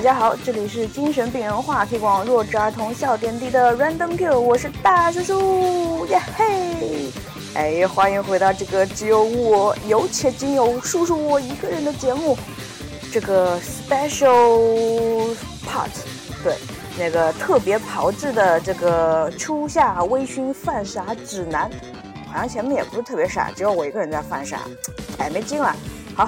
大家好，这里是精神病人话题网弱智儿童笑点低的 Random Q，我是大叔叔，耶嘿！哎，欢迎回到这个只有我有且仅有叔叔我一个人的节目，这个 Special Part，对，那个特别炮制的这个初夏微醺犯傻指南，好像前面也不是特别傻，只有我一个人在犯傻，哎，没劲了。好。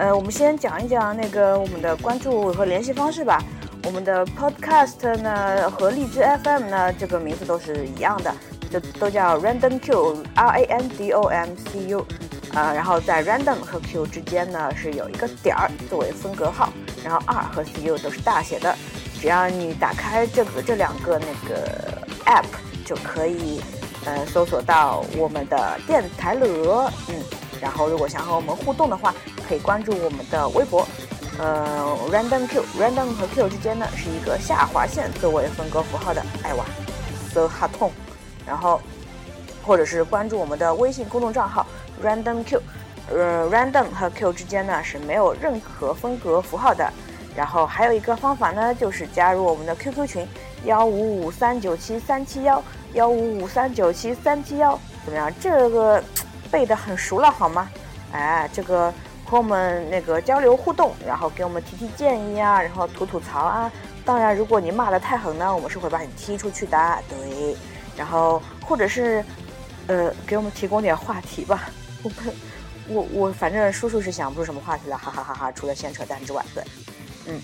呃，我们先讲一讲那个我们的关注和联系方式吧。我们的 Podcast 呢和荔枝 FM 呢，这个名字都是一样的，就都叫 Random Q，R A N D O M C U。啊，然后在 Random 和 Q 之间呢是有一个点儿作为分隔号，然后 R 和 C U 都是大写的。只要你打开这个这两个那个 App，就可以呃搜索到我们的电台了。嗯，然后如果想和我们互动的话，可以关注我们的微博，呃，random q，random 和 q 之间呢是一个下划线作为分割符号的，哎哇，so hard 痛。然后，或者是关注我们的微信公众账号 random q，呃，random 和 q 之间呢是没有任何分隔符号的。然后还有一个方法呢，就是加入我们的 QQ 群幺五五三九七三七幺幺五五三九七三七幺，怎么样？这个背得很熟了好吗？哎，这个。和我们那个交流互动，然后给我们提提建议啊，然后吐吐槽啊。当然，如果你骂得太狠呢，我们是会把你踢出去的。对，然后或者是，呃，给我们提供点话题吧。我们，我我反正叔叔是想不出什么话题了，哈哈哈哈！除了闲扯淡之外，对，嗯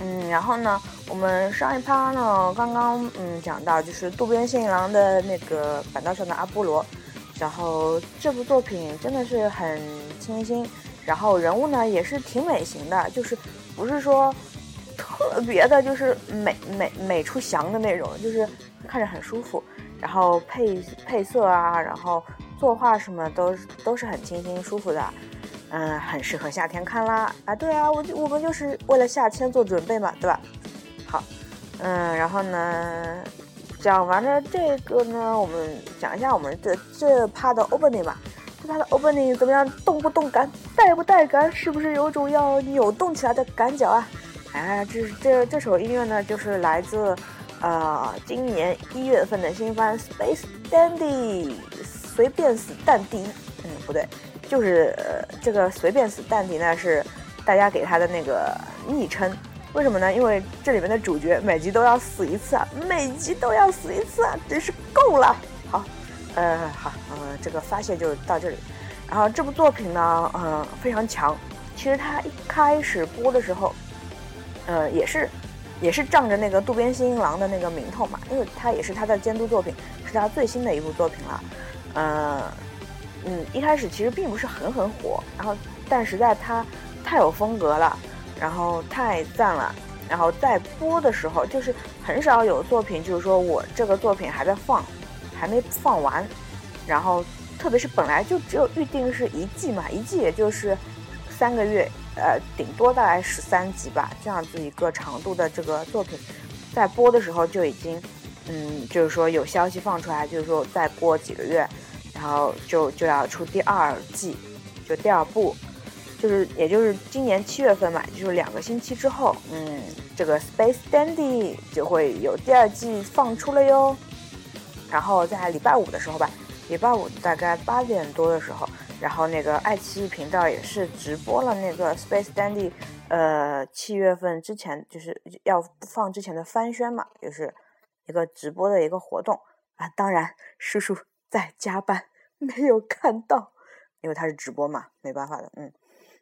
嗯。然后呢，我们上一趴呢，刚刚嗯讲到就是渡边信一郎的那个板道上的阿波罗。然后这部作品真的是很清新，然后人物呢也是挺美型的，就是不是说特别的，就是美美美出翔的那种，就是看着很舒服。然后配配色啊，然后作画什么都都是很清新舒服的，嗯，很适合夏天看啦。啊，对啊，我就我们就是为了夏天做准备嘛，对吧？好，嗯，然后呢？讲完了这个呢，我们讲一下我们的这趴的 opening 吧。这趴的 opening 怎么样？动不动感？带不带感？是不是有种要扭动起来的感觉啊？哎，这这这首音乐呢，就是来自呃今年一月份的新番《Space Dandy》，随便死淡迪。嗯，不对，就是这个随便死淡迪呢，是大家给他的那个昵称。为什么呢？因为这里面的主角每集都要死一次啊，每集都要死一次啊，真是够了。好，呃，好，呃，这个发泄就到这里。然后这部作品呢，嗯，非常强。其实它一开始播的时候，呃，也是，也是仗着那个渡边新一郎的那个名头嘛，因为他也是他的监督作品，是他最新的一部作品了。呃，嗯，一开始其实并不是很很火，然后但实在他太有风格了。然后太赞了，然后在播的时候，就是很少有作品，就是说我这个作品还在放，还没放完，然后特别是本来就只有预定是一季嘛，一季也就是三个月，呃，顶多大概十三集吧，这样子一个长度的这个作品，在播的时候就已经，嗯，就是说有消息放出来，就是说再过几个月，然后就就要出第二季，就第二部。就是，也就是今年七月份嘛，就是两个星期之后，嗯，这个《Space Dandy》就会有第二季放出了哟。然后在礼拜五的时候吧，礼拜五大概八点多的时候，然后那个爱奇艺频道也是直播了那个《Space Dandy》，呃，七月份之前就是要放之前的番宣嘛，就是一个直播的一个活动啊。当然，叔叔在加班，没有看到，因为他是直播嘛，没办法的，嗯。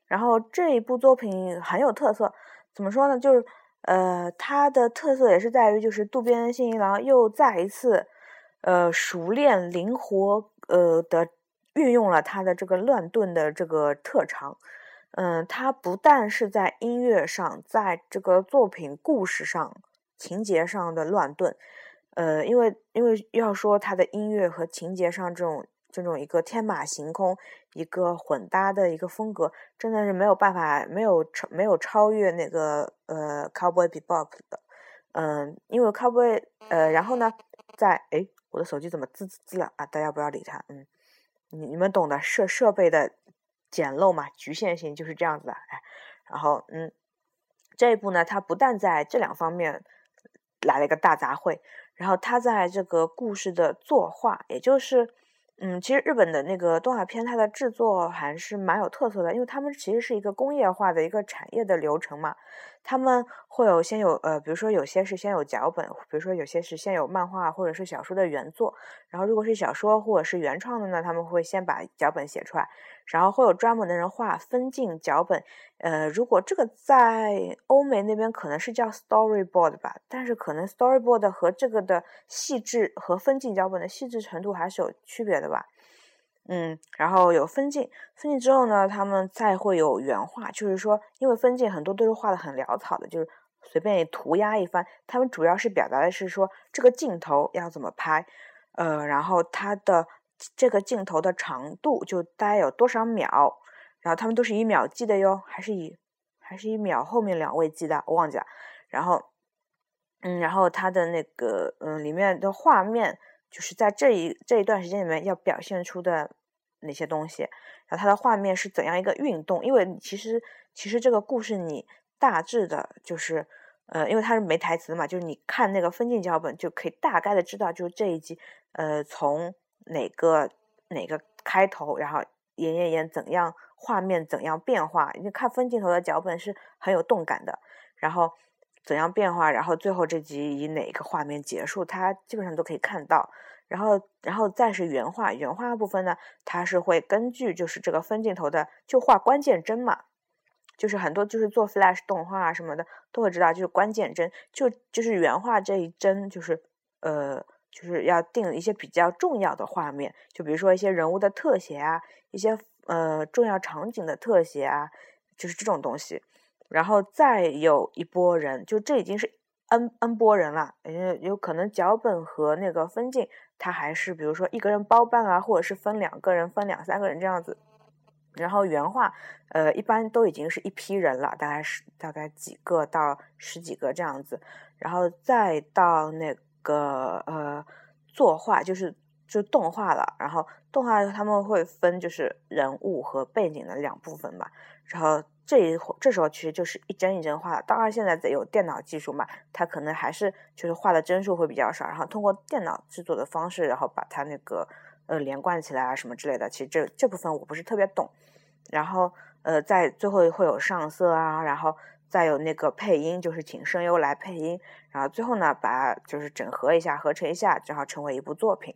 然后这一部作品很有特色，怎么说呢？就是，呃，它的特色也是在于，就是渡边信一郎又再一次，呃，熟练灵活，呃的运用了他的这个乱炖的这个特长。嗯，他不但是在音乐上，在这个作品故事上、情节上的乱炖，呃，因为因为要说他的音乐和情节上这种。这种一个天马行空、一个混搭的一个风格，真的是没有办法，没有超没有超越那个呃 Cowboy Bebop 的，嗯，因为 Cowboy 呃，然后呢，在哎，我的手机怎么滋滋滋了啊？大家不要理他，嗯，你你们懂的，设设备的简陋嘛，局限性就是这样子的，哎，然后嗯，这一部呢，它不但在这两方面来了一个大杂烩，然后它在这个故事的作画，也就是。嗯，其实日本的那个动画片，它的制作还是蛮有特色的，因为他们其实是一个工业化的一个产业的流程嘛。他们会有先有呃，比如说有些是先有脚本，比如说有些是先有漫画或者是小说的原作。然后如果是小说或者是原创的呢，他们会先把脚本写出来，然后会有专门的人画分镜脚本。呃，如果这个在欧美那边可能是叫 storyboard 吧，但是可能 storyboard 和这个的细致和分镜脚本的细致程度还是有区别的吧。嗯，然后有分镜，分镜之后呢，他们再会有原画，就是说，因为分镜很多都是画的很潦草的，就是随便涂鸦一番。他们主要是表达的是说这个镜头要怎么拍，呃，然后它的这个镜头的长度就大概有多少秒，然后他们都是以秒计的哟，还是以还是以秒后面两位计的，我忘记了。然后，嗯，然后它的那个嗯里面的画面，就是在这一这一段时间里面要表现出的。哪些东西？然后它的画面是怎样一个运动？因为其实其实这个故事你大致的就是，呃，因为它是没台词的嘛，就是你看那个分镜脚本就可以大概的知道，就是这一集，呃，从哪个哪个开头，然后演演演怎样画面怎样变化。你看分镜头的脚本是很有动感的，然后怎样变化，然后最后这集以哪个画面结束，它基本上都可以看到。然后，然后再是原画，原画部分呢，它是会根据就是这个分镜头的，就画关键帧嘛，就是很多就是做 Flash 动画啊什么的都会知道，就是关键帧，就就是原画这一帧，就是呃，就是要定一些比较重要的画面，就比如说一些人物的特写啊，一些呃重要场景的特写啊，就是这种东西。然后再有一波人，就这已经是 N N 波人了，有有可能脚本和那个分镜。他还是比如说一个人包办啊，或者是分两个人、分两三个人这样子。然后原画，呃，一般都已经是一批人了，大概是大概几个到十几个这样子。然后再到那个呃作画，就是就动画了。然后动画他们会分就是人物和背景的两部分吧。然后。这一这时候其实就是一帧一帧画，当然现在得有电脑技术嘛，它可能还是就是画的帧数会比较少，然后通过电脑制作的方式，然后把它那个呃连贯起来啊什么之类的。其实这这部分我不是特别懂。然后呃在最后会有上色啊，然后再有那个配音，就是请声优来配音，然后最后呢把就是整合一下，合成一下，然后成为一部作品。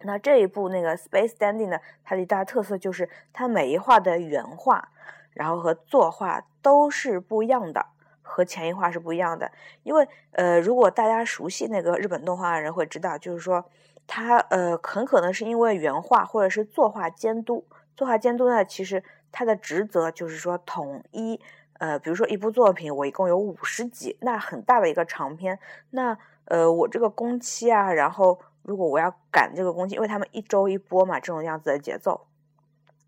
那这一部那个 Space Dandy 呢，它的一大特色就是它每一画的原画。然后和作画都是不一样的，和前一画是不一样的。因为呃，如果大家熟悉那个日本动画的人会知道，就是说他呃很可能是因为原画或者是作画监督。作画监督呢，其实他的职责就是说统一呃，比如说一部作品我一共有五十集，那很大的一个长篇，那呃我这个工期啊，然后如果我要赶这个工期，因为他们一周一播嘛，这种样子的节奏。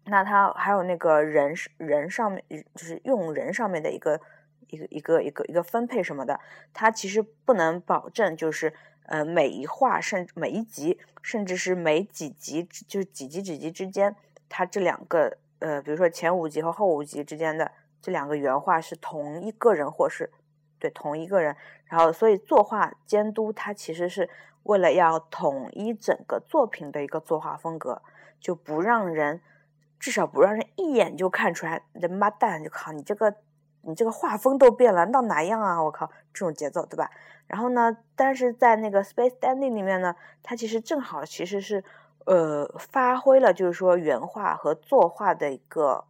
那他还有那个人人上面，就是用人上面的一个一个一个一个一个分配什么的，他其实不能保证，就是呃每一话甚每一集，甚至是每几集，就是几集几集之间，他这两个呃，比如说前五集和后五集之间的这两个原画是同一个人，或是对同一个人，然后所以作画监督他其实是为了要统一整个作品的一个作画风格，就不让人。至少不让人一眼就看出来，人妈蛋！就靠你这个，你这个画风都变了，到哪样啊？我靠，这种节奏对吧？然后呢，但是在那个 Space Dandy 里面呢，它其实正好其实是呃发挥了就是说原画和作画的一个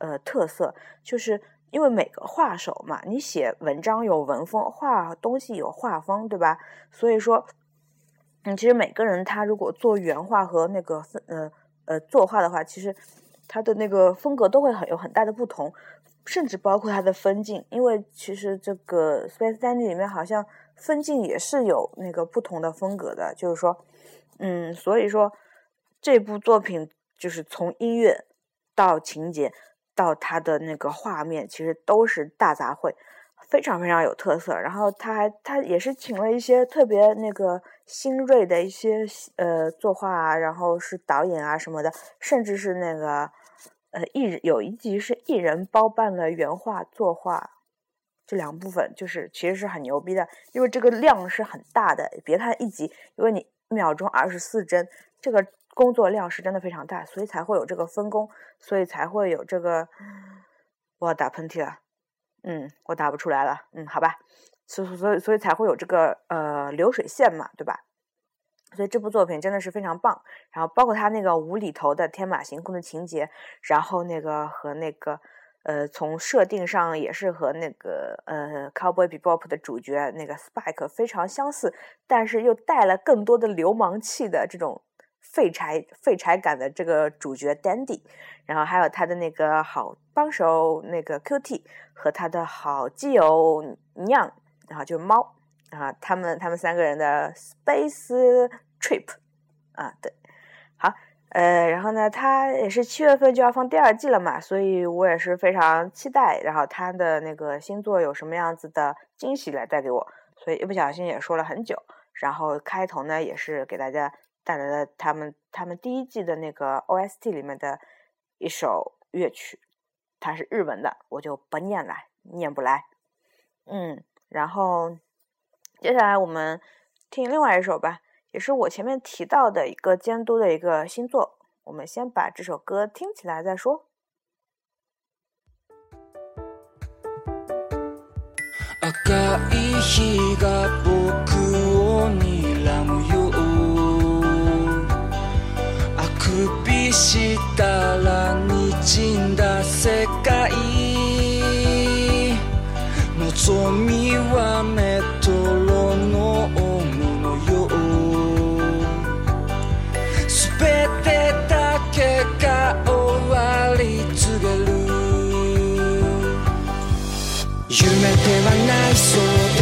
呃特色，就是因为每个画手嘛，你写文章有文风，画东西有画风，对吧？所以说，嗯，其实每个人他如果做原画和那个呃呃作画的话，其实。他的那个风格都会很有很大的不同，甚至包括他的分镜，因为其实这个 Space Dandy 里面好像分镜也是有那个不同的风格的，就是说，嗯，所以说这部作品就是从音乐到情节到它的那个画面，其实都是大杂烩。非常非常有特色，然后他还他也是请了一些特别那个新锐的一些呃作画啊，然后是导演啊什么的，甚至是那个呃艺有一集是艺人包办了原画作画，这两部分就是其实是很牛逼的，因为这个量是很大的。别看一集，因为你秒钟二十四帧，这个工作量是真的非常大，所以才会有这个分工，所以才会有这个。我打喷嚏了，嗯，我打不出来了，嗯，好吧，所所以所以才会有这个呃流水线嘛，对吧？所以这部作品真的是非常棒，然后包括他那个无厘头的天马行空的情节，然后那个和那个呃，从设定上也是和那个呃《Cowboy Bebop》的主角那个 Spike 非常相似，但是又带了更多的流氓气的这种废柴废柴感的这个主角 Dandy，然后还有他的那个好帮手那个 QT 和他的好基友酿，然后就是猫。啊，他们他们三个人的 space trip，啊，对，好，呃，然后呢，他也是七月份就要放第二季了嘛，所以我也是非常期待，然后他的那个星座有什么样子的惊喜来带给我，所以一不小心也说了很久，然后开头呢也是给大家带来了他们他们第一季的那个 OST 里面的一首乐曲，它是日文的，我就不念了，念不来，嗯，然后。接下来我们听另外一首吧，也是我前面提到的一个监督的一个新作。我们先把这首歌听起来再说。したら滲んだ世界望みはメトロノームのよう全てだけが終わり告げる夢ではないそうだ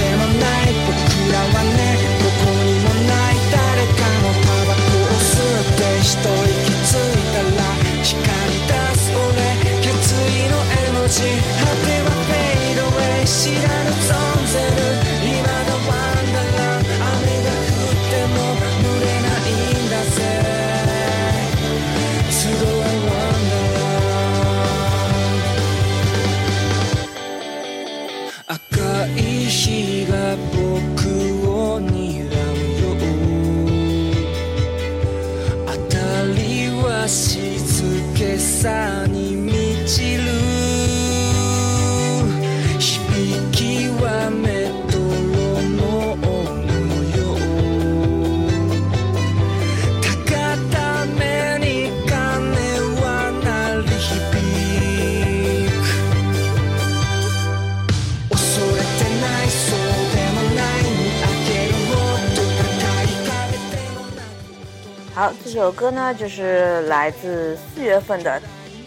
这首歌呢，就是来自四月份的，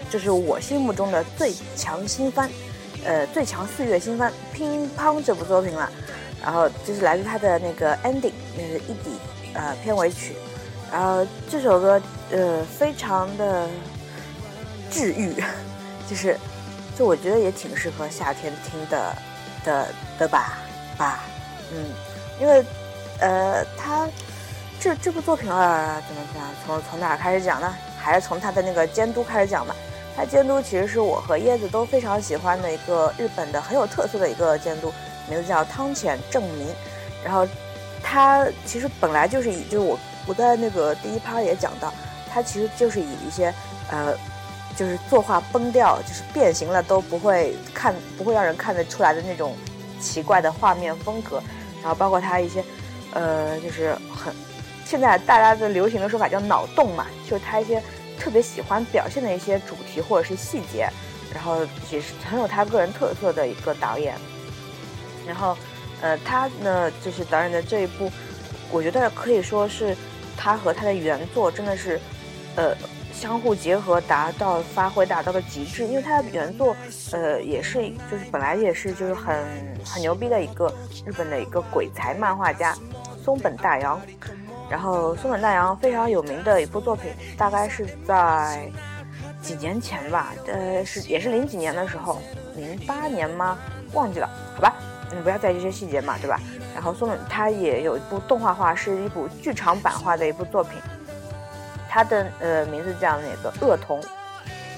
就是我心目中的最强新番，呃，最强四月新番《乒乓》这部作品了。然后就是来自他的那个 ending，那个 ED，呃，片尾曲。然后这首歌，呃，非常的治愈，就是，就我觉得也挺适合夏天听的，的的吧，吧，嗯，因为，呃，他。这这部作品啊，怎么讲？从从哪开始讲呢？还是从他的那个监督开始讲吧。他监督其实是我和椰子都非常喜欢的一个日本的很有特色的一个监督，名字叫汤浅正明。然后他其实本来就是以，就是我我在那个第一趴也讲到，他其实就是以一些呃，就是作画崩掉，就是变形了都不会看不会让人看得出来的那种奇怪的画面风格。然后包括他一些呃，就是很。现在大家的流行的说法叫脑洞嘛，就是他一些特别喜欢表现的一些主题或者是细节，然后也是很有他个人特色的一个导演。然后，呃，他呢就是导演的这一部，我觉得可以说是他和他的原作真的是，呃，相互结合，达到发挥达到了极致。因为他的原作，呃，也是就是本来也是就是很很牛逼的一个日本的一个鬼才漫画家松本大洋。然后松本大洋非常有名的一部作品，大概是在几年前吧，呃，是也是零几年的时候，零八年吗？忘记了，好吧，你不要在意这些细节嘛，对吧？然后松本他也有一部动画化，是一部剧场版化的一部作品，它的呃名字叫那个恶童，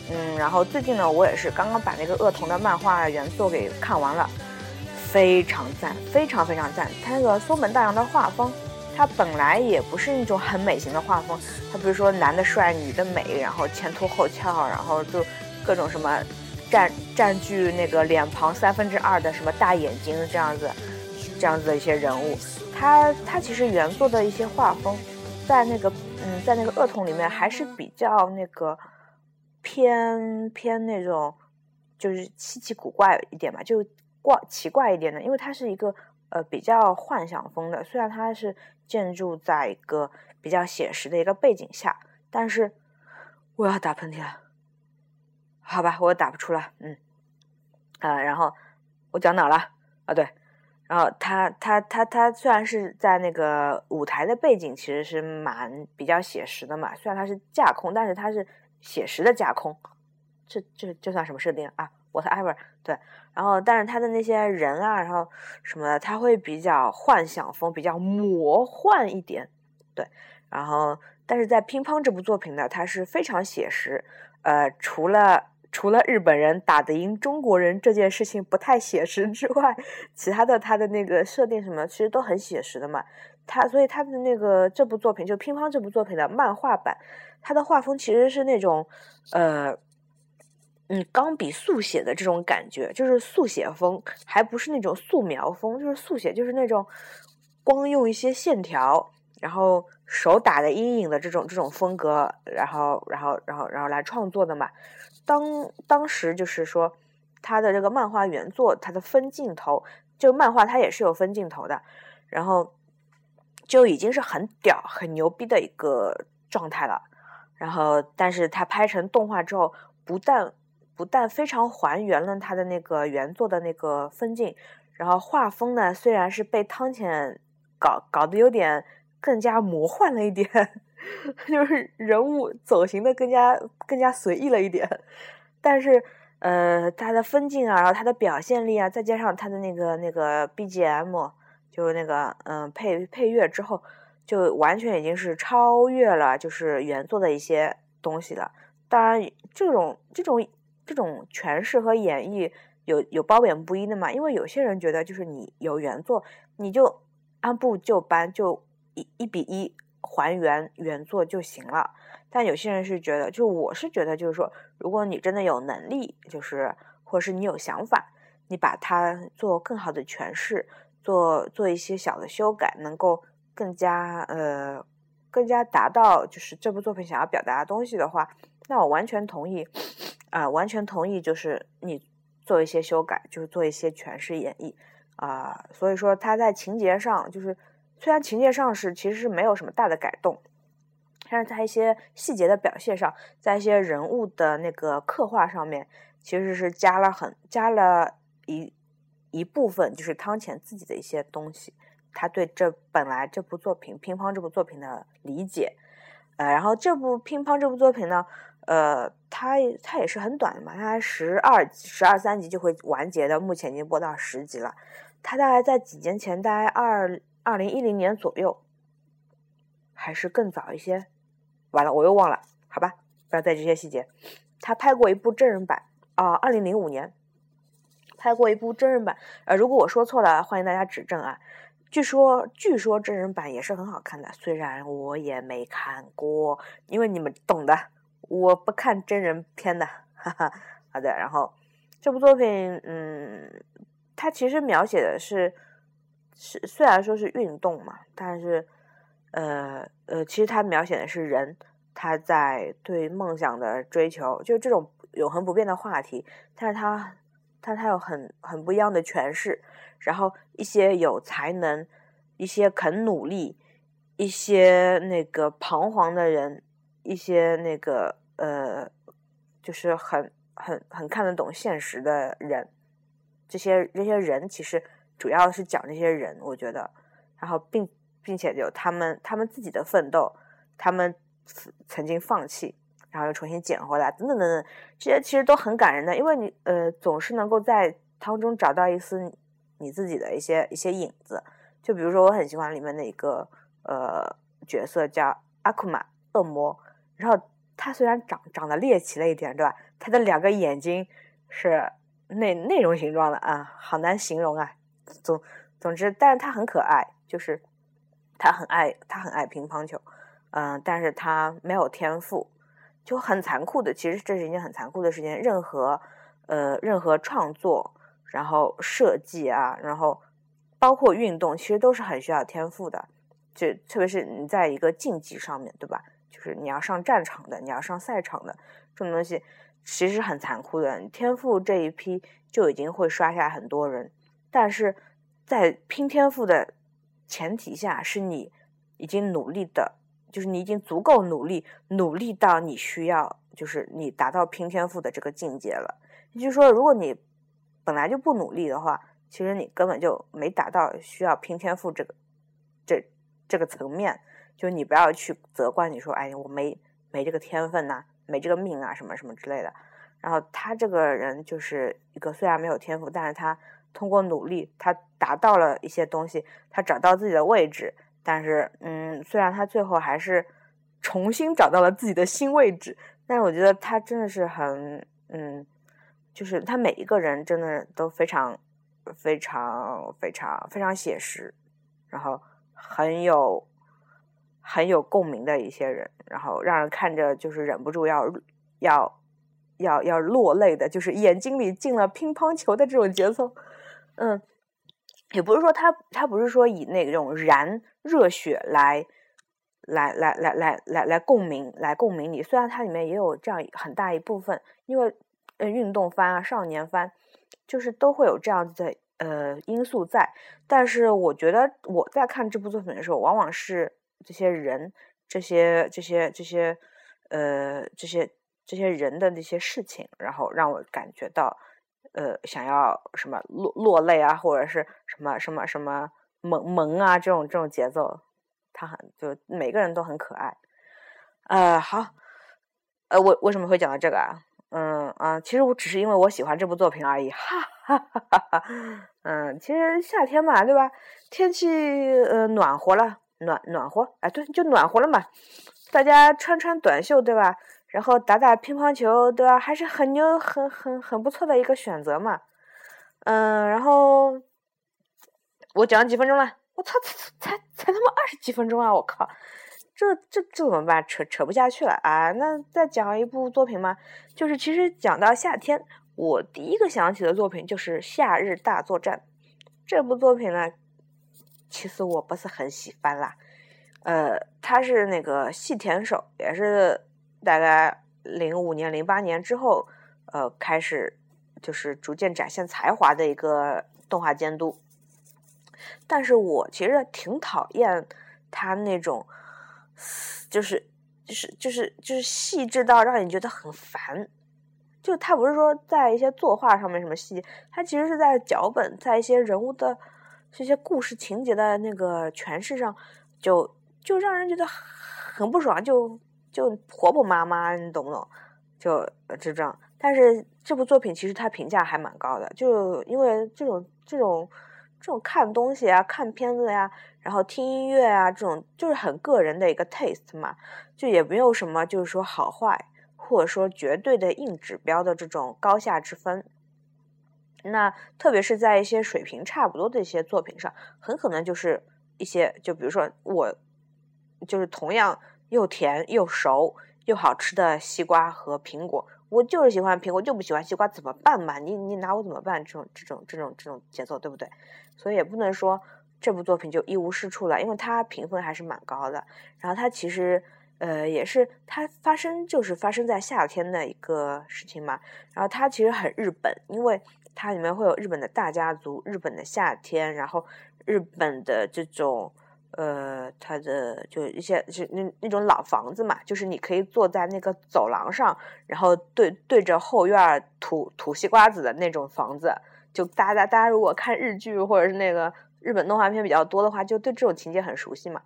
嗯，然后最近呢，我也是刚刚把那个恶童的漫画原作给看完了，非常赞，非常非常赞。他那个松本大洋的画风，他本来也不是那种很美型的画风，他比如说男的帅，女的美，然后前凸后翘，然后就各种什么占占据那个脸庞三分之二的什么大眼睛这样子，这样子的一些人物。他他其实原作的一些画风，在那个嗯，在那个恶童里面还是比较那个偏偏那种，就是稀奇古怪一点嘛，就怪奇怪一点的，因为它是一个呃比较幻想风的，虽然它是建筑在一个比较写实的一个背景下，但是我要打喷嚏了，好吧，我打不出来，嗯，啊，然后我讲哪了啊？对。然后他他他他虽然是在那个舞台的背景其实是蛮比较写实的嘛，虽然它是架空，但是它是写实的架空，这这这算什么设定啊？whatever，对。然后但是他的那些人啊，然后什么的，他会比较幻想风，比较魔幻一点，对。然后但是在乒乓这部作品呢，它是非常写实，呃，除了。除了日本人打得赢中国人这件事情不太写实之外，其他的他的那个设定什么其实都很写实的嘛。他所以他的那个这部作品就乒乓这部作品的漫画版，他的画风其实是那种呃嗯钢笔速写的这种感觉，就是速写风，还不是那种素描风，就是速写，就是那种光用一些线条，然后手打的阴影的这种这种风格，然后然后然后然后来创作的嘛。当当时就是说，他的这个漫画原作，他的分镜头，就漫画它也是有分镜头的，然后就已经是很屌、很牛逼的一个状态了。然后，但是他拍成动画之后，不但不但非常还原了他的那个原作的那个分镜，然后画风呢，虽然是被汤浅搞搞得有点更加魔幻了一点。就是人物走形的更加更加随意了一点，但是呃，他的分镜啊，然后他的表现力啊，再加上他的那个那个 BGM，就那个嗯配配乐之后，就完全已经是超越了就是原作的一些东西了。当然，这种这种这种诠释和演绎有有褒贬不一的嘛，因为有些人觉得就是你有原作，你就按部就班，就一一比一。还原原作就行了，但有些人是觉得，就我是觉得，就是说，如果你真的有能力，就是或者是你有想法，你把它做更好的诠释，做做一些小的修改，能够更加呃更加达到就是这部作品想要表达的东西的话，那我完全同意啊，完全同意，就是你做一些修改，就是做一些诠释演绎啊，所以说他在情节上就是。虽然情节上是其实是没有什么大的改动，但是在一些细节的表现上，在一些人物的那个刻画上面，其实是加了很加了一一部分，就是汤浅自己的一些东西，他对这本来这部作品乒乓这部作品的理解，呃，然后这部乒乓这部作品呢，呃，它它也是很短的嘛，它十二十二三集就会完结的，目前已经播到十集了，它大概在几年前，大概二。二零一零年左右，还是更早一些。完了，我又忘了，好吧，不要在这些细节。他拍过一部真人版啊，二零零五年拍过一部真人版。呃，如果我说错了，欢迎大家指正啊。据说，据说真人版也是很好看的，虽然我也没看过，因为你们懂的，我不看真人片的。哈哈，好的。然后这部作品，嗯，它其实描写的是。是虽然说是运动嘛，但是，呃呃，其实它描写的是人他在对梦想的追求，就这种永恒不变的话题。但是它它它有很很不一样的诠释。然后一些有才能、一些肯努力、一些那个彷徨的人、一些那个呃，就是很很很看得懂现实的人，这些这些人其实。主要是讲这些人，我觉得，然后并并且有他们他们自己的奋斗，他们曾经放弃，然后又重新捡回来，等等等等，这些其实都很感人的，因为你呃总是能够在当中找到一丝你自己的一些一些影子，就比如说我很喜欢里面的一个呃角色叫阿库玛恶魔，然后他虽然长长得猎奇了一点，对吧？他的两个眼睛是那那种形状的啊，好难形容啊。总总之，但是他很可爱，就是他很爱他很爱乒乓球，嗯，但是他没有天赋，就很残酷的。其实这是一件很残酷的事情。任何呃任何创作，然后设计啊，然后包括运动，其实都是很需要天赋的。就特别是你在一个竞技上面对吧？就是你要上战场的，你要上赛场的这种东西，其实很残酷的。天赋这一批就已经会刷下很多人，但是在拼天赋的前提下，是你已经努力的，就是你已经足够努力，努力到你需要，就是你达到拼天赋的这个境界了。也就是说，如果你本来就不努力的话，其实你根本就没达到需要拼天赋这个这。这个层面，就你不要去责怪你说，哎，我没没这个天分呐，没这个命啊，什么什么之类的。然后他这个人就是一个虽然没有天赋，但是他通过努力，他达到了一些东西，他找到自己的位置。但是，嗯，虽然他最后还是重新找到了自己的新位置，但是我觉得他真的是很，嗯，就是他每一个人真的都非常非常非常非常写实，然后。很有很有共鸣的一些人，然后让人看着就是忍不住要要要要落泪的，就是眼睛里进了乒乓球的这种节奏。嗯，也不是说他他不是说以那种燃热血来来来来来来来共鸣来共鸣你，虽然它里面也有这样很大一部分，因为呃运动番啊少年番就是都会有这样子的。呃，因素在，但是我觉得我在看这部作品的时候，往往是这些人、这些、这些、这些，呃，这些这些人的那些事情，然后让我感觉到，呃，想要什么落落泪啊，或者是什么什么什么萌萌啊，这种这种节奏，他很就每个人都很可爱。呃，好，呃，我为什么会讲到这个啊？嗯啊，其实我只是因为我喜欢这部作品而已，哈哈哈哈哈。嗯，其实夏天嘛，对吧？天气呃暖和了，暖暖和，哎，对，就暖和了嘛。大家穿穿短袖，对吧？然后打打乒乓球，对吧？还是很牛、很很很不错的一个选择嘛。嗯，然后我讲几分钟了，我操，才才才他妈二十几分钟啊！我靠。这这这怎么办？扯扯不下去了啊！那再讲一部作品吗？就是其实讲到夏天，我第一个想起的作品就是《夏日大作战》这部作品呢。其实我不是很喜欢啦，呃，他是那个细田守，也是大概零五年、零八年之后，呃，开始就是逐渐展现才华的一个动画监督。但是我其实挺讨厌他那种。就是就是就是就是细致到让你觉得很烦，就他不是说在一些作画上面什么细节，他其实是在脚本，在一些人物的这些故事情节的那个诠释上，就就让人觉得很不爽，就就婆婆妈妈，你懂不懂？就就这样。但是这部作品其实它评价还蛮高的，就因为这种这种。这种看东西啊，看片子呀，然后听音乐啊，这种就是很个人的一个 taste 嘛，就也没有什么就是说好坏，或者说绝对的硬指标的这种高下之分。那特别是在一些水平差不多的一些作品上，很可能就是一些，就比如说我，就是同样又甜又熟又好吃的西瓜和苹果。我就是喜欢苹果，就不喜欢西瓜，怎么办嘛？你你拿我怎么办？这种这种这种这种节奏，对不对？所以也不能说这部作品就一无是处了，因为它评分还是蛮高的。然后它其实呃也是它发生就是发生在夏天的一个事情嘛。然后它其实很日本，因为它里面会有日本的大家族、日本的夏天，然后日本的这种。呃，它的就一些就那那种老房子嘛，就是你可以坐在那个走廊上，然后对对着后院吐吐西瓜子的那种房子。就大家大家如果看日剧或者是那个日本动画片比较多的话，就对这种情节很熟悉嘛。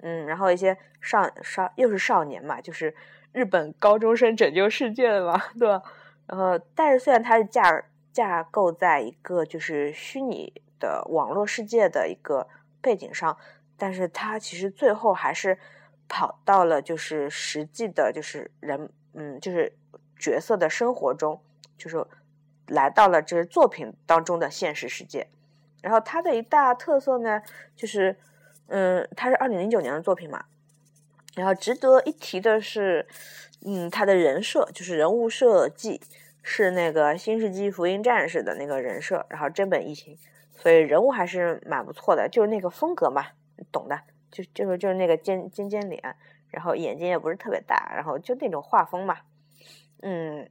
嗯，然后一些少少又是少年嘛，就是日本高中生拯救世界的嘛，对吧？然后，但是虽然它是价架构在一个就是虚拟的网络世界的一个背景上。但是他其实最后还是跑到了就是实际的，就是人，嗯，就是角色的生活中，就是来到了这作品当中的现实世界。然后它的一大特色呢，就是嗯，它是二零零九年的作品嘛。然后值得一提的是，嗯，他的人设就是人物设计是那个《新世纪福音战士》的那个人设，然后真本一行，所以人物还是蛮不错的，就是那个风格嘛，懂的，就就是就是那个尖尖尖脸，然后眼睛也不是特别大，然后就那种画风嘛，嗯，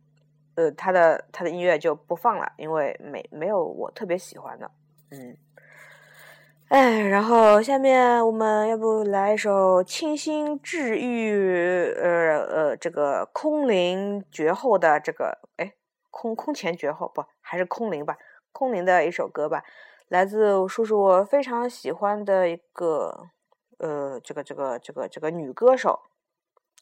呃，他的他的音乐就不放了，因为没没有我特别喜欢的，嗯。哎，然后下面我们要不来一首清新治愈，呃呃，这个空灵绝后的这个，哎，空空前绝后不，还是空灵吧，空灵的一首歌吧，来自叔叔我非常喜欢的一个，呃，这个这个这个这个女歌手。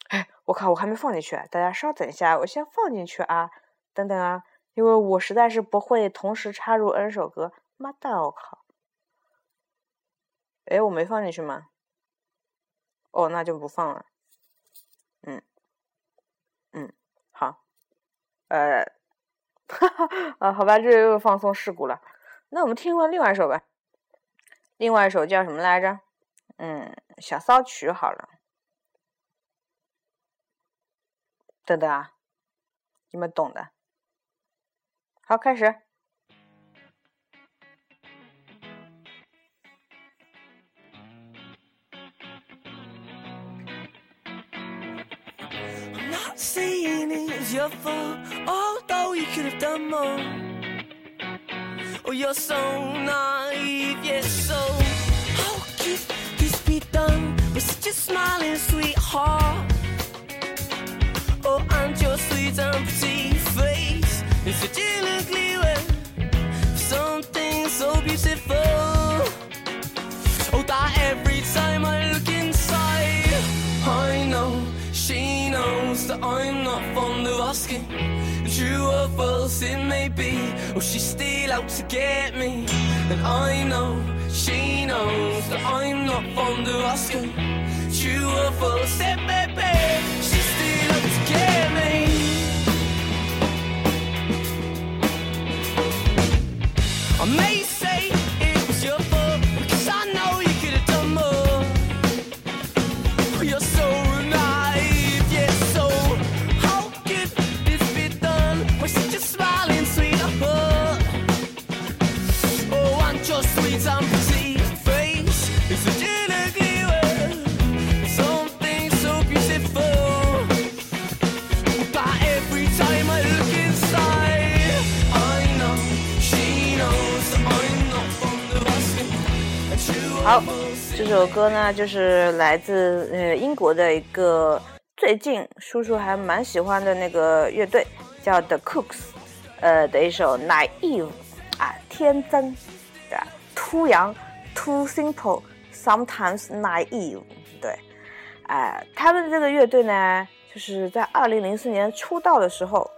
哎，我靠，我还没放进去，大家稍等一下，我先放进去啊，等等啊，因为我实在是不会同时插入 N 首歌，妈蛋，我靠！哎，我没放进去吗？哦，那就不放了。嗯，嗯，好，呃，哈 哈啊，好吧，这又放松事故了。那我们听完另外一首吧。另外一首叫什么来着？嗯，小骚曲好了。等等啊，你们懂的。好，开始。Saying it's your fault, although you could have done more. Oh, you're so naive, yes, so how could this be done with such a smiling sweetheart? Oh, and your sweet and pretty face is such an ugly way, something so beautiful. Oh, that every I'm not fond of asking. True or false it may be, or she's still out to get me. And I know she knows that I'm not fond of asking. True or false it may be, she's still out to get me. 歌呢，就是来自呃英国的一个最近叔叔还蛮喜欢的那个乐队，叫 The Cooks，呃的一首 Naive 啊，天真，对吧？Too young, too simple, sometimes naive，对，哎、他们这个乐队呢，就是在二零零四年出道的时候，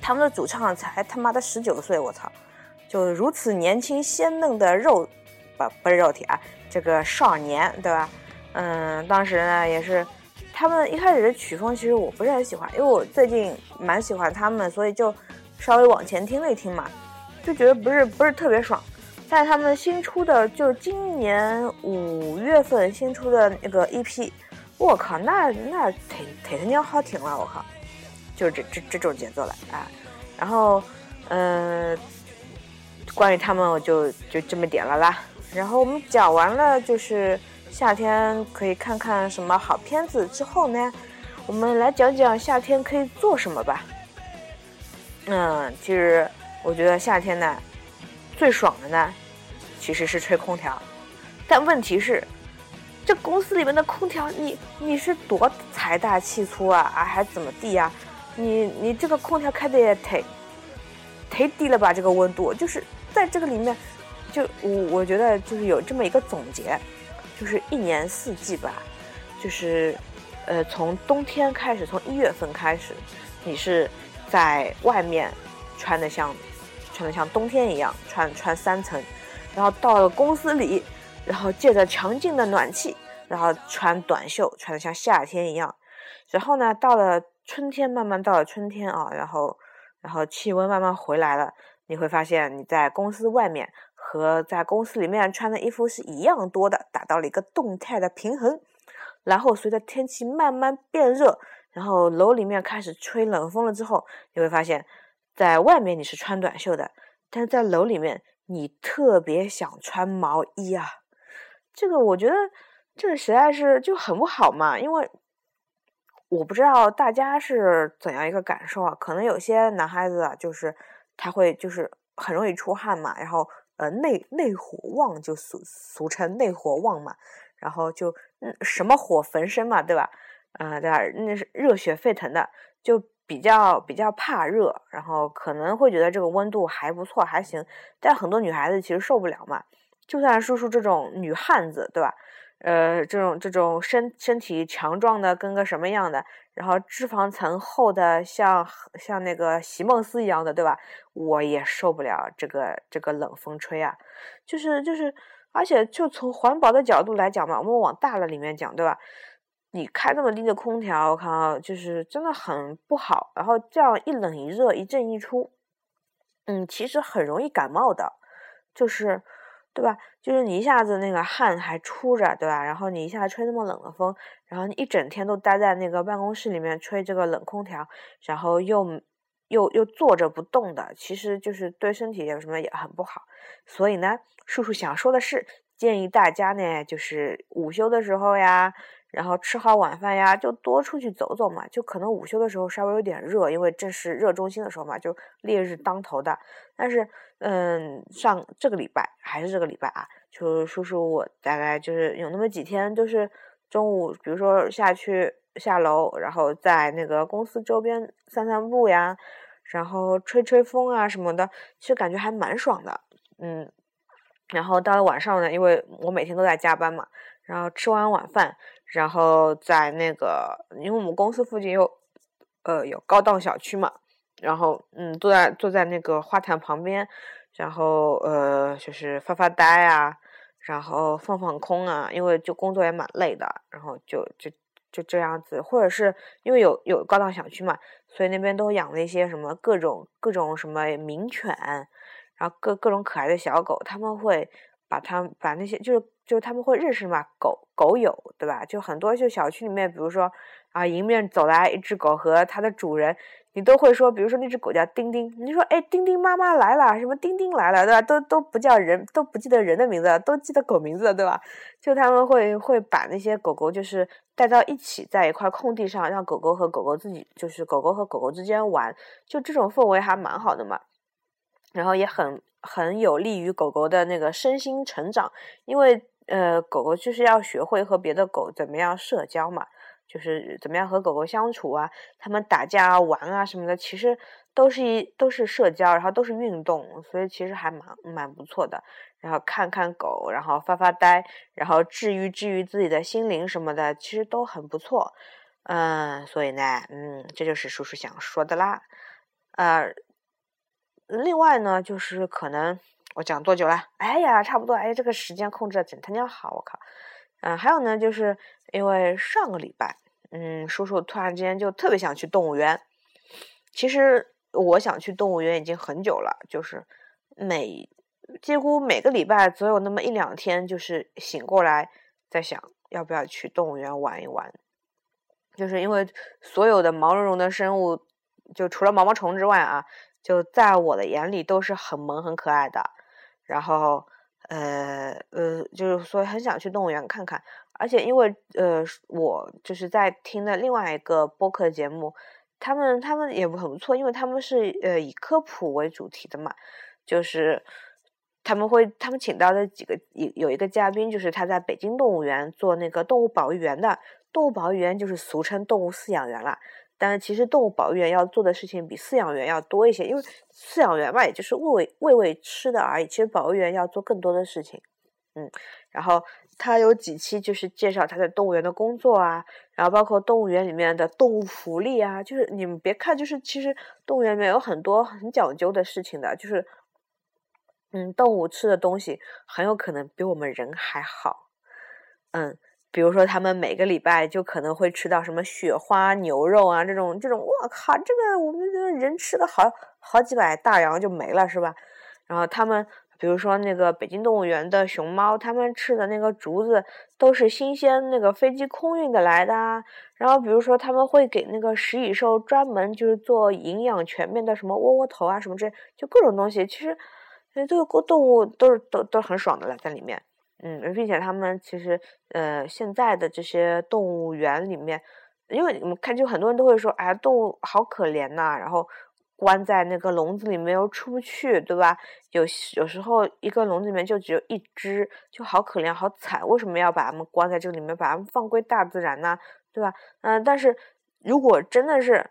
他们的主唱才他妈的十九岁，我操！就如此年轻鲜嫩的肉，不不是肉体啊，这个少年，对吧？嗯，当时呢也是，他们一开始的曲风其实我不是很喜欢，因为我最近蛮喜欢他们，所以就稍微往前听了一听嘛，就觉得不是不是特别爽。但是他们新出的，就今年五月份新出的那个 EP，我靠，那那忒忒他娘好听了，我靠，就是这这这种节奏了啊。然后，嗯、关于他们我就就这么点了啦。然后我们讲完了，就是夏天可以看看什么好片子之后呢，我们来讲讲夏天可以做什么吧。嗯，其实我觉得夏天呢，最爽的呢，其实是吹空调。但问题是，这公司里面的空调，你你是多财大气粗啊啊，还怎么地呀、你你这个空调开的也忒忒低了吧？这个温度就是在这个里面，就我我觉得就是有这么一个总结，就是一年四季吧，就是呃从冬天开始，从一月份开始，你是在外面穿的像穿的像冬天一样，穿穿三层，然后到了公司里，然后借着强劲的暖气，然后穿短袖，穿的像夏天一样，然后呢，到了春天，慢慢到了春天啊，然后然后气温慢慢回来了，你会发现你在公司外面和在公司里面穿的衣服是一样多的，达到了一个动态的平衡。然后随着天气慢慢变热，然后楼里面开始吹冷风了之后，你会发现，在外面你是穿短袖的，但是在楼里面你特别想穿毛衣啊。这个我觉得这个实在是就很不好嘛，因为我不知道大家是怎样一个感受啊。可能有些男孩子啊，就是他会就是很容易出汗嘛，然后呃内内火旺，就俗俗称内火旺嘛。然后就嗯什么火焚身嘛，对吧？嗯，对吧？那是热血沸腾的，就比较比较怕热，然后可能会觉得这个温度还不错，还行。但很多女孩子其实受不了嘛。就算叔叔这种女汉子，对吧？呃，这种这种身身体强壮的跟个什么样的，然后脂肪层厚的像像那个席梦思一样的，对吧？我也受不了这个这个冷风吹啊，就是就是。而且就从环保的角度来讲嘛，我们往大了里面讲，对吧？你开那么低的空调，我看就是真的很不好。然后这样一冷一热，一进一出，嗯，其实很容易感冒的，就是，对吧？就是你一下子那个汗还出着，对吧？然后你一下子吹那么冷的风，然后你一整天都待在那个办公室里面吹这个冷空调，然后又。又又坐着不动的，其实就是对身体有什么也很不好。所以呢，叔叔想说的是，建议大家呢，就是午休的时候呀，然后吃好晚饭呀，就多出去走走嘛。就可能午休的时候稍微有点热，因为正是热中心的时候嘛，就烈日当头的。但是，嗯，上这个礼拜还是这个礼拜啊，就叔叔我大概就是有那么几天，就是中午，比如说下去。下楼，然后在那个公司周边散散步呀，然后吹吹风啊什么的，其实感觉还蛮爽的。嗯，然后到了晚上呢，因为我每天都在加班嘛，然后吃完晚饭，然后在那个，因为我们公司附近有，呃，有高档小区嘛，然后嗯，坐在坐在那个花坛旁边，然后呃，就是发发呆啊，然后放放空啊，因为就工作也蛮累的，然后就就。就这样子，或者是因为有有高档小区嘛，所以那边都养了一些什么各种各种什么名犬，然后各各种可爱的小狗，他们会把它把那些就是就是他们会认识嘛狗狗友对吧？就很多就小区里面，比如说啊迎面走来一只狗和它的主人。你都会说，比如说那只狗叫丁丁，你说哎，丁丁妈妈来了，什么丁丁来了，对吧？都都不叫人，都不记得人的名字，都记得狗名字，对吧？就他们会会把那些狗狗就是带到一起，在一块空地上，让狗狗和狗狗自己，就是狗狗和狗狗之间玩，就这种氛围还蛮好的嘛。然后也很很有利于狗狗的那个身心成长，因为呃，狗狗就是要学会和别的狗怎么样社交嘛。就是怎么样和狗狗相处啊？他们打架啊、玩啊什么的，其实都是一都是社交，然后都是运动，所以其实还蛮蛮不错的。然后看看狗，然后发发呆，然后治愈治愈自己的心灵什么的，其实都很不错。嗯，所以呢，嗯，这就是叔叔想说的啦。呃，另外呢，就是可能我讲多久了？哎呀，差不多。哎，这个时间控制的真他娘好，我靠。嗯，还有呢，就是因为上个礼拜，嗯，叔叔突然之间就特别想去动物园。其实我想去动物园已经很久了，就是每几乎每个礼拜总有那么一两天，就是醒过来在想要不要去动物园玩一玩。就是因为所有的毛茸茸的生物，就除了毛毛虫之外啊，就在我的眼里都是很萌很可爱的。然后。呃呃，就是说很想去动物园看看，而且因为呃，我就是在听的另外一个播客节目，他们他们也很不错，因为他们是呃以科普为主题的嘛，就是他们会他们请到的几个有有一个嘉宾，就是他在北京动物园做那个动物保育员的，动物保育员就是俗称动物饲养员啦。但是其实动物保育员要做的事情比饲养员要多一些，因为饲养员嘛，也就是喂喂喂喂吃的而已。其实保育员要做更多的事情，嗯。然后他有几期就是介绍他在动物园的工作啊，然后包括动物园里面的动物福利啊，就是你们别看，就是其实动物园里面有很多很讲究的事情的，就是嗯，动物吃的东西很有可能比我们人还好，嗯。比如说他们每个礼拜就可能会吃到什么雪花牛肉啊这种这种，我靠，这个我们人吃的好好几百大洋就没了是吧？然后他们。比如说那个北京动物园的熊猫，他们吃的那个竹子都是新鲜那个飞机空运的来的啊。然后比如说他们会给那个食蚁兽专门就是做营养全面的什么窝窝头啊什么这就各种东西。其实，这个动物都是都都很爽的了在里面。嗯，并且他们其实呃现在的这些动物园里面，因为我们看就很多人都会说，哎，动物好可怜呐，然后。关在那个笼子里面又出不去，对吧？有有时候一个笼子里面就只有一只，就好可怜，好惨。为什么要把它们关在这里面，把它们放归大自然呢？对吧？嗯，但是如果真的是，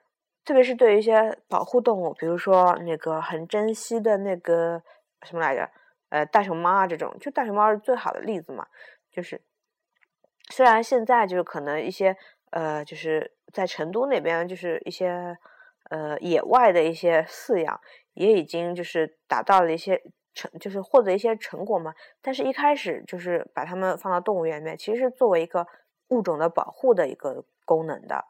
特别是对于一些保护动物，比如说那个很珍惜的那个什么来着，呃，大熊猫啊这种，就大熊猫是最好的例子嘛。就是虽然现在就是可能一些呃，就是在成都那边，就是一些。呃，野外的一些饲养也已经就是达到了一些成，就是获得一些成果嘛。但是，一开始就是把它们放到动物园里面，其实是作为一个物种的保护的一个功能的。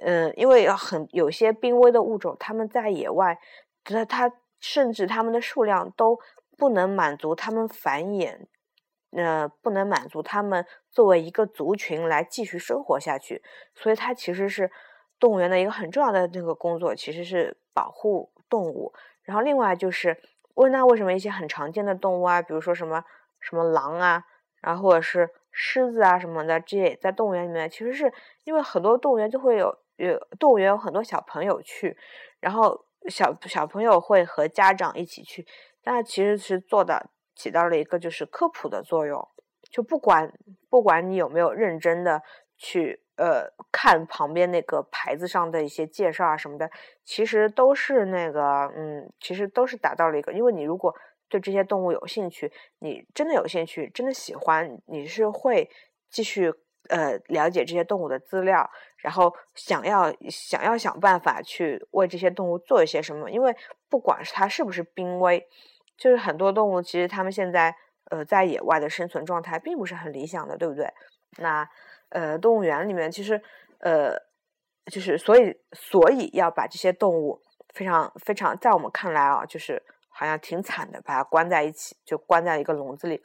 嗯，因为很有些濒危的物种，它们在野外，它它甚至它们的数量都不能满足它们繁衍，呃，不能满足它们作为一个族群来继续生活下去。所以，它其实是。动物园的一个很重要的那个工作其实是保护动物，然后另外就是问那为什么一些很常见的动物啊，比如说什么什么狼啊，然后或者是狮子啊什么的，这些在动物园里面，其实是因为很多动物园就会有有动物园有很多小朋友去，然后小小朋友会和家长一起去，那其实是做的起到了一个就是科普的作用，就不管不管你有没有认真的去。呃，看旁边那个牌子上的一些介绍啊什么的，其实都是那个，嗯，其实都是达到了一个，因为你如果对这些动物有兴趣，你真的有兴趣，真的喜欢，你是会继续呃了解这些动物的资料，然后想要想要想办法去为这些动物做一些什么，因为不管是它是不是濒危，就是很多动物其实它们现在呃在野外的生存状态并不是很理想的，对不对？那。呃，动物园里面其实，呃，就是所以所以要把这些动物非常非常，在我们看来啊，就是好像挺惨的，把它关在一起，就关在一个笼子里。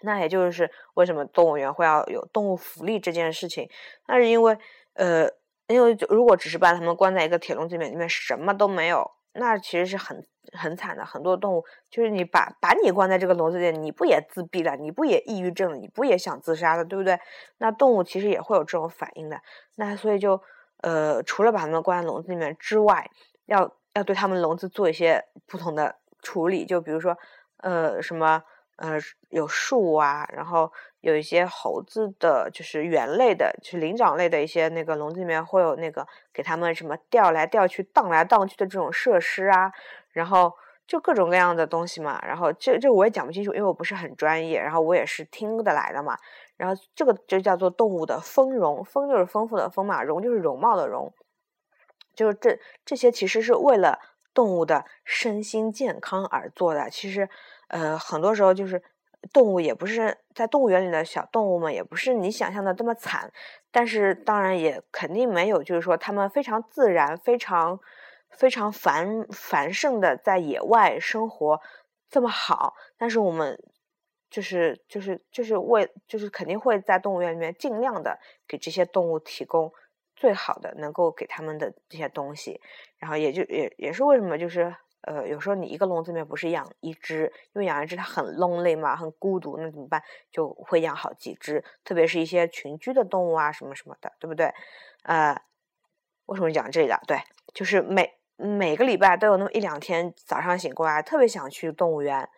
那也就是为什么动物园会要有动物福利这件事情，那是因为，呃，因为如果只是把它们关在一个铁笼子里面，里面什么都没有。那其实是很很惨的，很多动物就是你把把你关在这个笼子里，你不也自闭了？你不也抑郁症了？你不也想自杀了？对不对？那动物其实也会有这种反应的。那所以就呃，除了把它们关在笼子里面之外，要要对它们笼子做一些不同的处理，就比如说呃什么。呃，有树啊，然后有一些猴子的，就是猿类的，就是灵长类的一些那个笼子里面会有那个给他们什么吊来吊去、荡来荡去的这种设施啊，然后就各种各样的东西嘛。然后这这我也讲不清楚，因为我不是很专业，然后我也是听得来的嘛。然后这个就叫做动物的丰容，丰就是丰富的丰嘛，容就是容貌的容，就是这这些其实是为了动物的身心健康而做的，其实。呃，很多时候就是动物也不是在动物园里的小动物们，也不是你想象的这么惨，但是当然也肯定没有，就是说它们非常自然、非常非常繁繁盛的在野外生活这么好。但是我们就是就是就是为就是肯定会在动物园里面尽量的给这些动物提供最好的能够给他们的这些东西，然后也就也也是为什么就是。呃，有时候你一个笼子里面不是养一只，因为养一只它很 lonely 嘛，很孤独，那怎么办？就会养好几只，特别是一些群居的动物啊，什么什么的，对不对？呃，为什么讲这个？对，就是每每个礼拜都有那么一两天早上醒过来，特别想去动物园。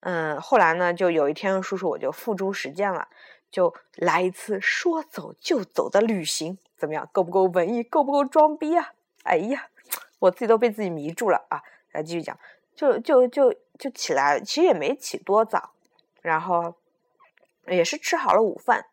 嗯，后来呢，就有一天叔叔我就付诸实践了，就来一次说走就走的旅行，怎么样？够不够文艺？够不够装逼啊？哎呀，我自己都被自己迷住了啊！来继续讲，就就就就起来，其实也没起多早，然后也是吃好了午饭，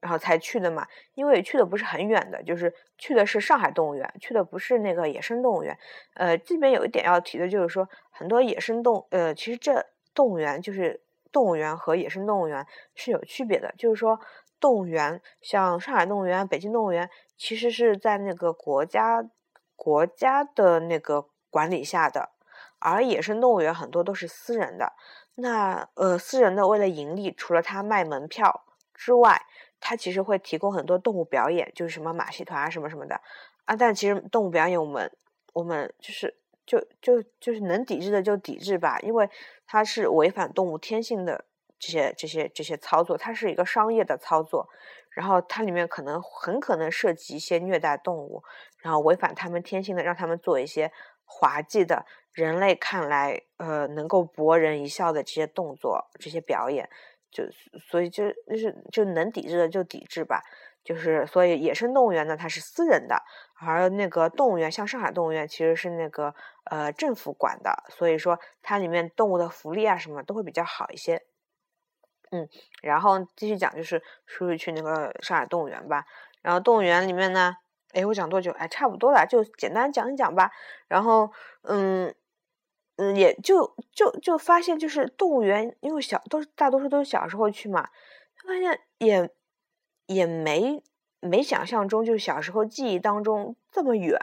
然后才去的嘛。因为去的不是很远的，就是去的是上海动物园，去的不是那个野生动物园。呃，这边有一点要提的就是说，很多野生动，呃，其实这动物园就是动物园和野生动物园是有区别的。就是说，动物园，像上海动物园、北京动物园，其实是在那个国家国家的那个管理下的，而野生动物园很多都是私人的。那呃，私人的为了盈利，除了他卖门票之外，他其实会提供很多动物表演，就是什么马戏团啊什么什么的啊。但其实动物表演，我们我们就是就就就是能抵制的就抵制吧，因为它是违反动物天性的这些这些这些操作，它是一个商业的操作，然后它里面可能很可能涉及一些虐待动物，然后违反他们天性的，让他们做一些。滑稽的，人类看来呃能够博人一笑的这些动作、这些表演，就所以就就是就能抵制的就抵制吧。就是所以野生动物园呢它是私人的，而那个动物园像上海动物园其实是那个呃政府管的，所以说它里面动物的福利啊什么都会比较好一些。嗯，然后继续讲就是叔叔去那个上海动物园吧，然后动物园里面呢。哎，我讲多久？哎，差不多了，就简单讲一讲吧。然后，嗯，嗯，也就就就发现，就是动物园，因为小都是大多数都是小时候去嘛，发现也也没没想象中，就是小时候记忆当中这么远。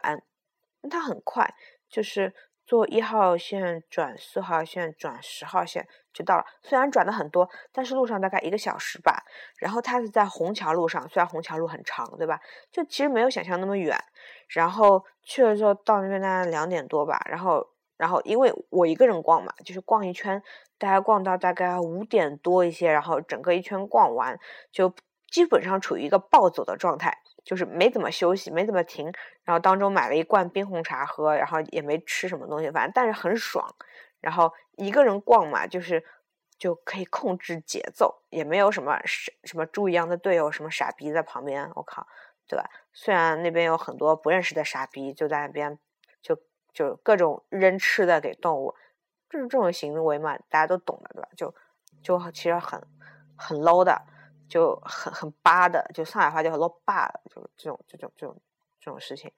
它很快，就是。坐一号线转四号线转十号线就到了，虽然转的很多，但是路上大概一个小时吧。然后它是在虹桥路上，虽然虹桥路很长，对吧？就其实没有想象那么远。然后去了之后到那边大概两点多吧。然后，然后因为我一个人逛嘛，就是逛一圈，大概逛到大概五点多一些，然后整个一圈逛完，就基本上处于一个暴走的状态。就是没怎么休息，没怎么停，然后当中买了一罐冰红茶喝，然后也没吃什么东西，反正但是很爽。然后一个人逛嘛，就是就可以控制节奏，也没有什么什什么猪一样的队友，什么傻逼在旁边，我靠，对吧？虽然那边有很多不认识的傻逼，就在那边就各种扔吃的给动物，就是这种行为嘛，大家都懂的，对吧？就就其实很很 low 的。就很很巴的，就上海话叫很多巴的，就这种这种这种这种事情。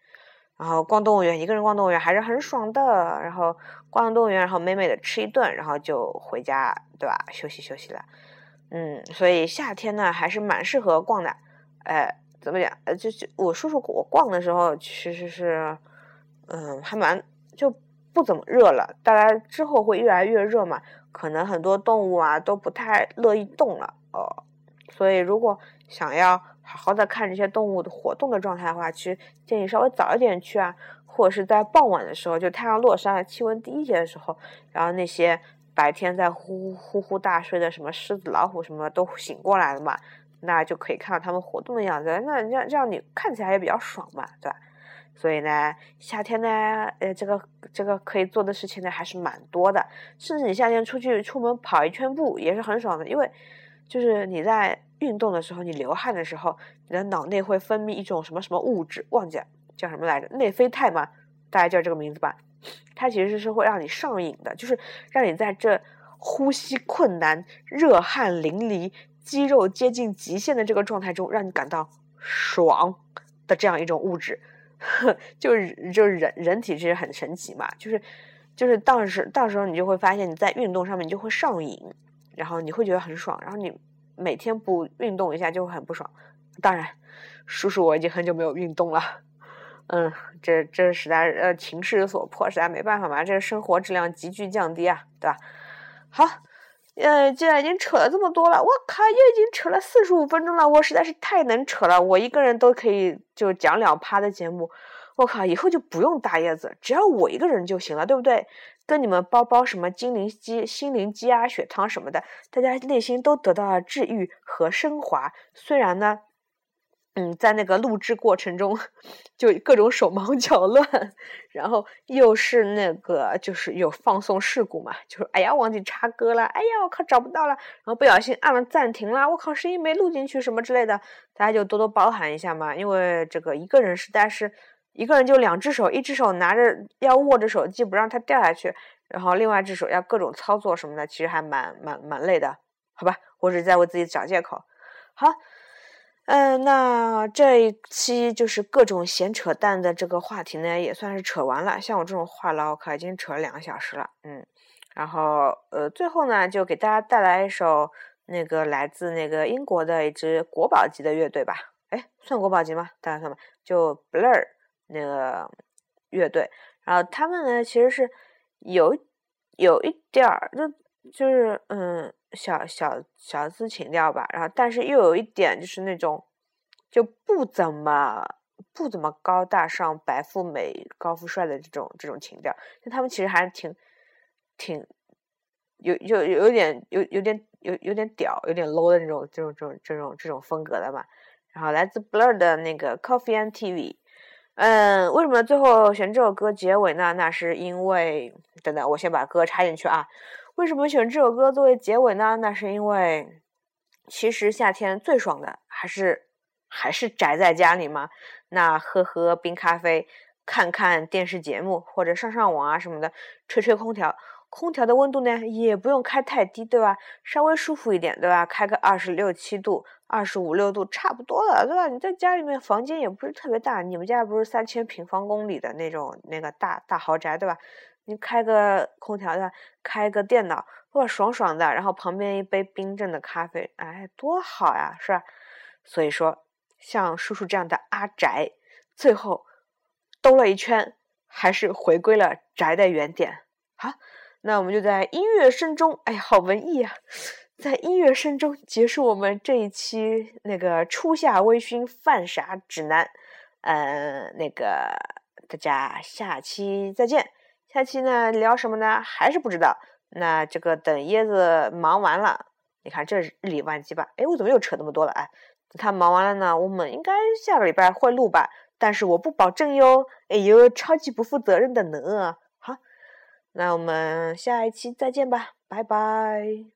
然后逛动物园，一个人逛动物园还是很爽的。然后逛完动物园，然后美美的吃一顿，然后就回家，对吧？休息休息了。嗯，所以夏天呢还是蛮适合逛的。哎，怎么讲？呃，就就我叔叔我逛的时候，其实是，嗯，还蛮就不怎么热了。大概之后会越来越热嘛，可能很多动物啊都不太乐意动了。哦。所以，如果想要好好的看这些动物的活动的状态的话，其实建议稍微早一点去啊，或者是在傍晚的时候，就太阳落山、气温低一些的时候，然后那些白天在呼呼呼大睡的什么狮子、老虎什么都醒过来了嘛，那就可以看到它们活动的样子。那这样这样你看起来也比较爽嘛，对吧？所以呢，夏天呢，呃，这个这个可以做的事情呢还是蛮多的，甚至你夏天出去出门跑一圈步也是很爽的，因为就是你在。运动的时候，你流汗的时候，你的脑内会分泌一种什么什么物质，忘记了叫什么来着？内啡肽嘛？大家叫这个名字吧。它其实是会让你上瘾的，就是让你在这呼吸困难、热汗淋漓、肌肉接近极限的这个状态中，让你感到爽的这样一种物质。就是就是人人体其实很神奇嘛，就是就是到时到时候你就会发现你在运动上面你就会上瘾，然后你会觉得很爽，然后你。每天不运动一下就会很不爽，当然，叔叔我已经很久没有运动了，嗯，这这实在呃情势所迫，实在没办法嘛，这个生活质量急剧降低啊，对吧？好，呃，既然已经扯了这么多了，我靠，又已经扯了四十五分钟了，我实在是太能扯了，我一个人都可以就讲两趴的节目，我靠，以后就不用大叶子，只要我一个人就行了，对不对？跟你们包包什么精灵鸡、心灵鸡啊、血汤什么的，大家内心都得到了治愈和升华。虽然呢，嗯，在那个录制过程中就各种手忙脚乱，然后又是那个就是有放送事故嘛，就是哎呀忘记插歌了，哎呀我靠找不到了，然后不小心按了暂停了，我靠声音没录进去什么之类的，大家就多多包涵一下嘛，因为这个一个人实在是。一个人就两只手，一只手拿着要握着手机不让它掉下去，然后另外一只手要各种操作什么的，其实还蛮蛮蛮累的，好吧？我只是在为自己找借口。好，嗯，那这一期就是各种闲扯淡的这个话题呢，也算是扯完了。像我这种话唠，可已经扯了两个小时了，嗯。然后呃，最后呢，就给大家带来一首那个来自那个英国的一支国宝级的乐队吧？哎，算国宝级吗？大家算吧。就 Blur 那个乐队，然后他们呢，其实是有有一点儿，就就是嗯，小小小资情调吧。然后，但是又有一点，就是那种就不怎么不怎么高大上、白富美、高富帅的这种这种情调。就他们其实还是挺挺有有有点有有点。有有点屌，有点 low 的那种这种这种这种这种风格的嘛。然后来自 Blur 的那个 Coffee and TV，嗯，为什么最后选这首歌结尾呢？那是因为等等，我先把歌插进去啊。为什么选这首歌作为结尾呢？那是因为其实夏天最爽的还是还是宅在家里嘛。那喝喝冰咖啡，看看电视节目，或者上上网啊什么的，吹吹空调。空调的温度呢，也不用开太低，对吧？稍微舒服一点，对吧？开个二十六七度、二十五六度，差不多了，对吧？你在家里面房间也不是特别大，你们家不是三千平方公里的那种那个大大豪宅，对吧？你开个空调，的？开个电脑，哇，爽爽的，然后旁边一杯冰镇的咖啡，哎，多好呀，是吧？所以说，像叔叔这样的阿宅，最后兜了一圈，还是回归了宅的原点，好。那我们就在音乐声中，哎呀，好文艺啊！在音乐声中结束我们这一期那个初夏微醺犯傻指南。呃，那个大家下期再见。下期呢聊什么呢？还是不知道。那这个等椰子忙完了，你看这日理万机吧？哎，我怎么又扯那么多了？哎，等他忙完了呢，我们应该下个礼拜会录吧？但是我不保证哟。哎呦，超级不负责任的呢。好那我们下一期再见吧，拜拜。